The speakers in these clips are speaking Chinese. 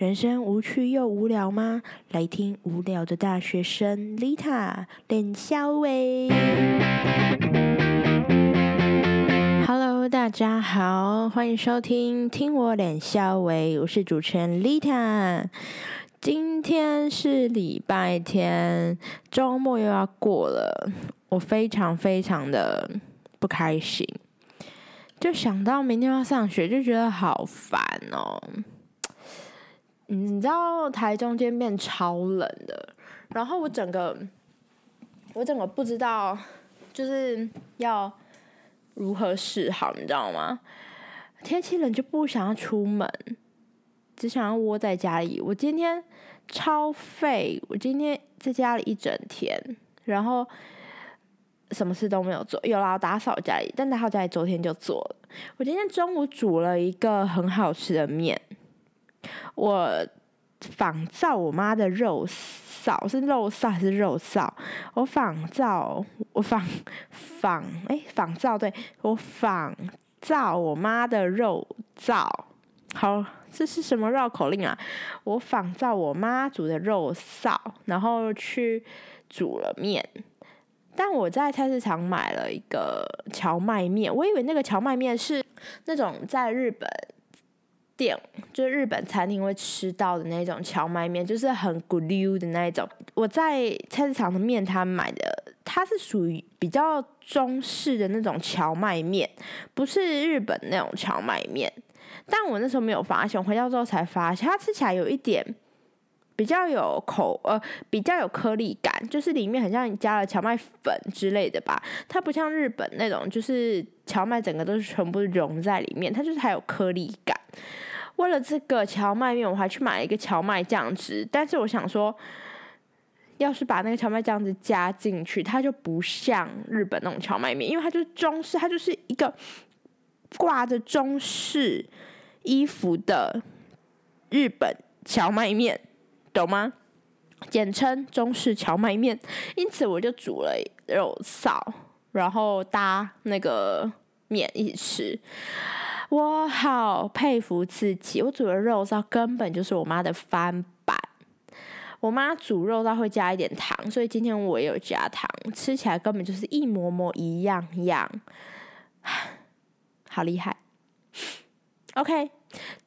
人生无趣又无聊吗？来听无聊的大学生 Lita 练肖喂。Hello，大家好，欢迎收听听我脸肖喂，我是主持人 Lita。今天是礼拜天，周末又要过了，我非常非常的不开心，就想到明天要上学，就觉得好烦哦。你知道台中间变超冷的，然后我整个我整个不知道就是要如何是好，你知道吗？天气冷就不想要出门，只想要窝在家里。我今天超废，我今天在家里一整天，然后什么事都没有做，有啦打扫家里，但打扫家里昨天就做了。我今天中午煮了一个很好吃的面。我仿造我妈的肉臊，是肉臊还是肉臊？我仿造，我仿仿哎仿造，对我仿造我妈的肉臊。好，这是什么绕口令啊？我仿造我妈煮的肉臊，然后去煮了面。但我在菜市场买了一个荞麦面，我以为那个荞麦面是那种在日本。店就是日本餐厅会吃到的那种荞麦面，就是很咕溜的那一种。我在菜市场的面摊买的，它是属于比较中式的那种荞麦面，不是日本那种荞麦面。但我那时候没有发现，我回家之后才发现，它吃起来有一点比较有口呃，比较有颗粒感，就是里面很像加了荞麦粉之类的吧。它不像日本那种，就是荞麦整个都是全部融在里面，它就是还有颗粒感。为了这个荞麦面，我还去买了一个荞麦酱汁。但是我想说，要是把那个荞麦酱汁加进去，它就不像日本那种荞麦面，因为它就是中式，它就是一个挂着中式衣服的日本荞麦面，懂吗？简称中式荞麦面。因此，我就煮了肉臊，然后搭那个面一起吃。我好佩服自己，我煮的肉燥根本就是我妈的翻版。我妈煮肉燥会加一点糖，所以今天我也有加糖，吃起来根本就是一模模一样样，好厉害。OK，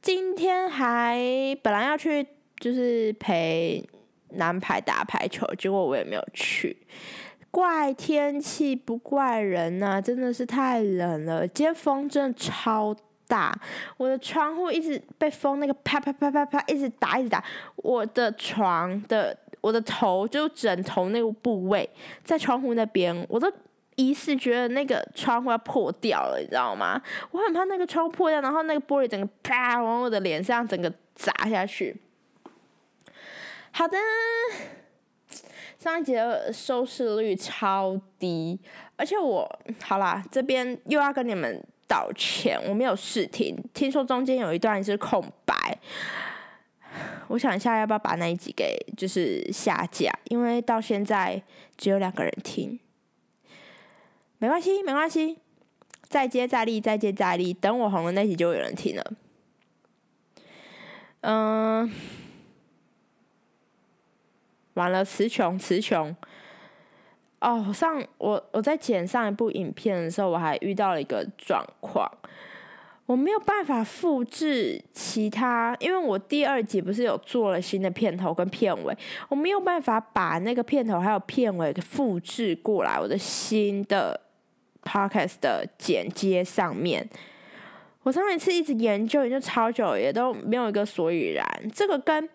今天还本来要去就是陪男排打排球，结果我也没有去。怪天气不怪人呐，真的是太冷了，今天风真的超。打我的窗户一直被风那个啪啪啪啪啪一直打一直打，我的床的我的头就枕头那个部位在窗户那边，我都疑似觉得那个窗户要破掉了，你知道吗？我很怕那个窗户破掉，然后那个玻璃整个啪往我的脸上整个砸下去。好的，上一集的收视率超低，而且我好啦，这边又要跟你们。道歉，我没有试听，听说中间有一段是空白。我想一下要不要把那一集给就是下架，因为到现在只有两个人听。没关系，没关系，再接再厉，再接再厉，等我红了那集就有人听了。嗯，完了，词穷，词穷。哦，上我我在剪上一部影片的时候，我还遇到了一个状况，我没有办法复制其他，因为我第二集不是有做了新的片头跟片尾，我没有办法把那个片头还有片尾复制过来我的新的 podcast 的剪接上面。我上一次一直研究研究超久，也都没有一个所以然。这个跟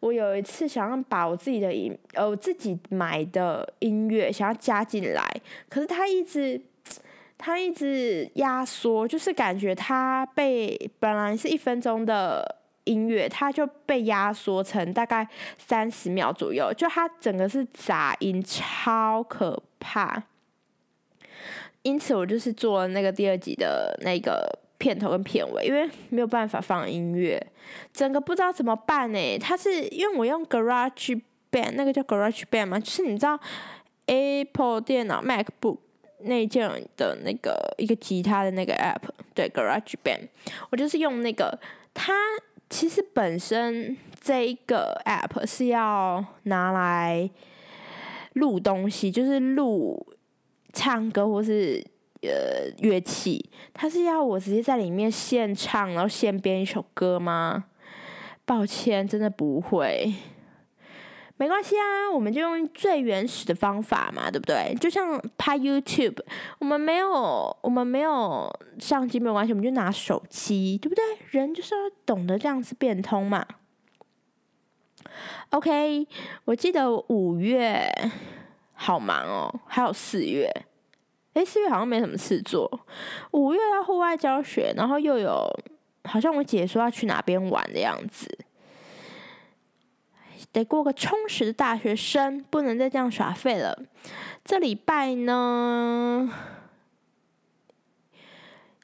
我有一次想要把我自己的音，呃，我自己买的音乐想要加进来，可是它一直，它一直压缩，就是感觉它被本来是一分钟的音乐，它就被压缩成大概三十秒左右，就它整个是杂音，超可怕。因此，我就是做了那个第二集的那个。片头跟片尾，因为没有办法放音乐，整个不知道怎么办呢？它是因为我用 Garage Band，那个叫 Garage Band 吗？就是你知道 Apple 电脑 MacBook 那件的那个一个吉他的那个 App，对 Garage Band，我就是用那个，它其实本身这一个 app 是要拿来录东西，就是录唱歌或是呃乐器，他是要我直接在里面现唱，然后现编一首歌吗？抱歉，真的不会。没关系啊，我们就用最原始的方法嘛，对不对？就像拍 YouTube，我们没有我们没有相机没有关系，我们就拿手机，对不对？人就是要懂得这样子变通嘛。OK，我记得五月好忙哦，还有四月，诶，四月好像没什么事做，五月要户外教学，然后又有好像我姐说要去哪边玩的样子。得过个充实的大学生，不能再这样耍废了。这礼拜呢，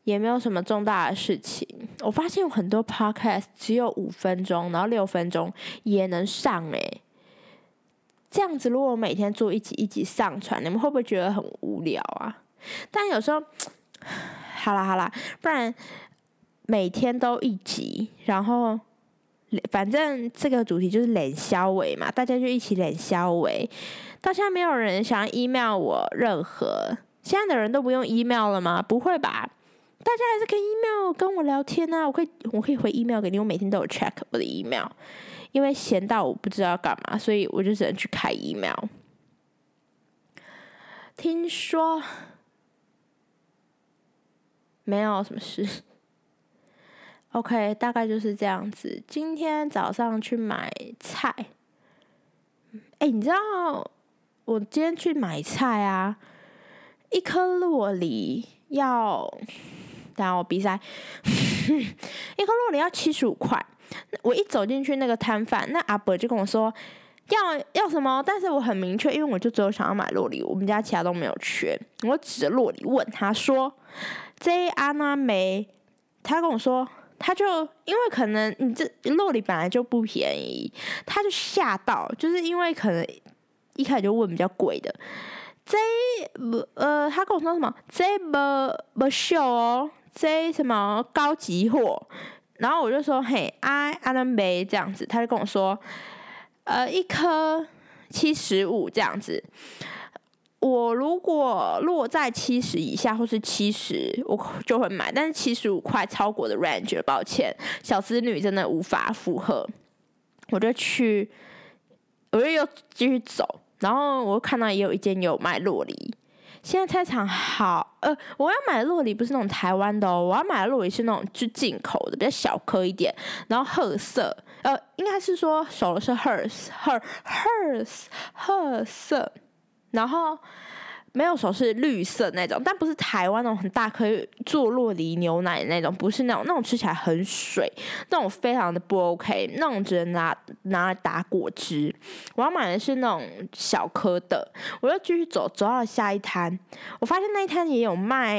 也没有什么重大的事情。我发现有很多 podcast 只有五分钟，然后六分钟也能上诶。这样子，如果我每天做一集一集上传，你们会不会觉得很无聊啊？但有时候，好啦好啦，不然每天都一集，然后。反正这个主题就是脸消尾嘛，大家就一起脸消尾。到现在没有人想要 email 我任何，现在的人都不用 email 了吗？不会吧？大家还是可以 email 跟我聊天啊，我可以我可以回 email 给你，我每天都有 check 我的 email。因为闲到我不知道要干嘛，所以我就只能去开 email。听说没有什么事。OK，大概就是这样子。今天早上去买菜，哎，你知道我今天去买菜啊？一颗洛梨要，等下我比赛，一颗洛梨要七十五块。我一走进去那个摊贩，那阿伯就跟我说要要什么，但是我很明确，因为我就只有想要买洛梨，我们家其他都没有缺。我指着洛梨问他说这安娜梅？”他跟我说。他就因为可能你这洛里本来就不便宜，他就吓到，就是因为可能一开始就问比较贵的，这不呃，他跟我说什么这不不秀哦，这什么高级货，然后我就说嘿阿阿伦梅这样子，他就跟我说呃一颗七十五这样子。我如果落在七十以下或是七十，我就会买。但是七十五块超过的 range，抱歉，小资女真的无法负荷。我就去，我就又继续走，然后我看到也有一间有卖洛梨。现在菜场好，呃，我要买的洛梨不是那种台湾的哦，我要买的洛梨是那种就进口的，比较小颗一点，然后褐色，呃，应该是说熟的是 hers，her，hers，褐色。然后没有手是绿色那种，但不是台湾那种很大颗做洛梨牛奶那种，不是那种，那种吃起来很水，那种非常的不 OK，那种只能拿拿来打果汁。我要买的是那种小颗的，我又继续走，走到了下一摊，我发现那一摊也有卖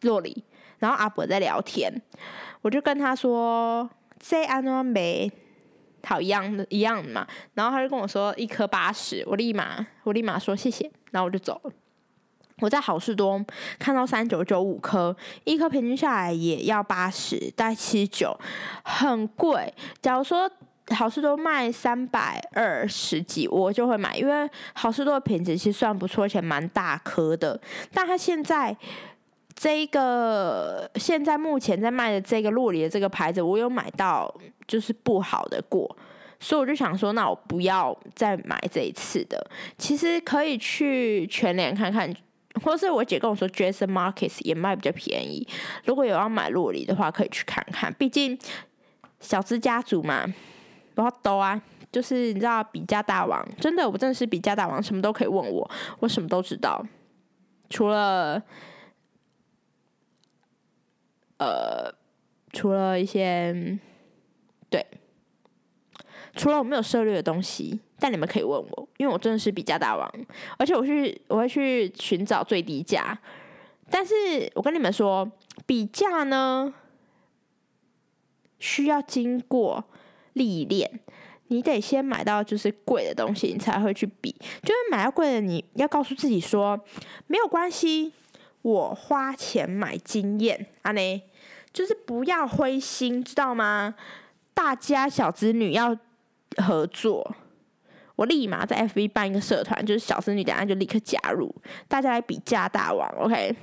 洛梨，然后阿伯在聊天，我就跟他说：“Say I know me。”好一样的，一样嘛。然后他就跟我说一颗八十，我立马我立马说谢谢，然后我就走了。我在好事多看到三九九五颗，一颗平均下来也要八十，大概七九，很贵。假如说好事多卖三百二十几，我就会买，因为好事多的品质其实算不错，而且蛮大颗的。但他现在。这个现在目前在卖的这个洛里的这个牌子，我有买到就是不好的过，所以我就想说，那我不要再买这一次的。其实可以去全联看看，或是我姐跟我说，Jason Markets 也卖比较便宜。如果有要买洛里的话，可以去看看。毕竟小资家族嘛，不要兜啊，就是你知道比价大王，真的我真的是比价大王，什么都可以问我，我什么都知道，除了。呃，除了一些，除了我没有涉猎的东西，但你们可以问我，因为我真的是比价大王，而且我去我会去寻找最低价。但是我跟你们说，比价呢需要经过历练，你得先买到就是贵的东西，你才会去比。就是买到贵的，你要告诉自己说没有关系，我花钱买经验，阿内。就是不要灰心，知道吗？大家小子女要合作，我立马在 FB 办一个社团，就是小子女，等下就立刻加入，大家来比价大王，OK？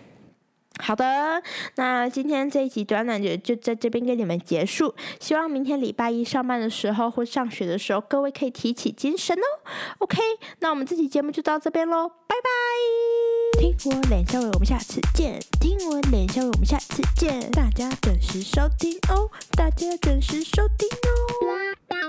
好的，那今天这一集短短就就在这边跟你们结束。希望明天礼拜一上班的时候或上学的时候，各位可以提起精神哦。OK，那我们这期节目就到这边喽，拜拜！听我脸笑伟，我们下次见。听我脸笑伟，我们下次见。大家准时收听哦，大家准时收听哦。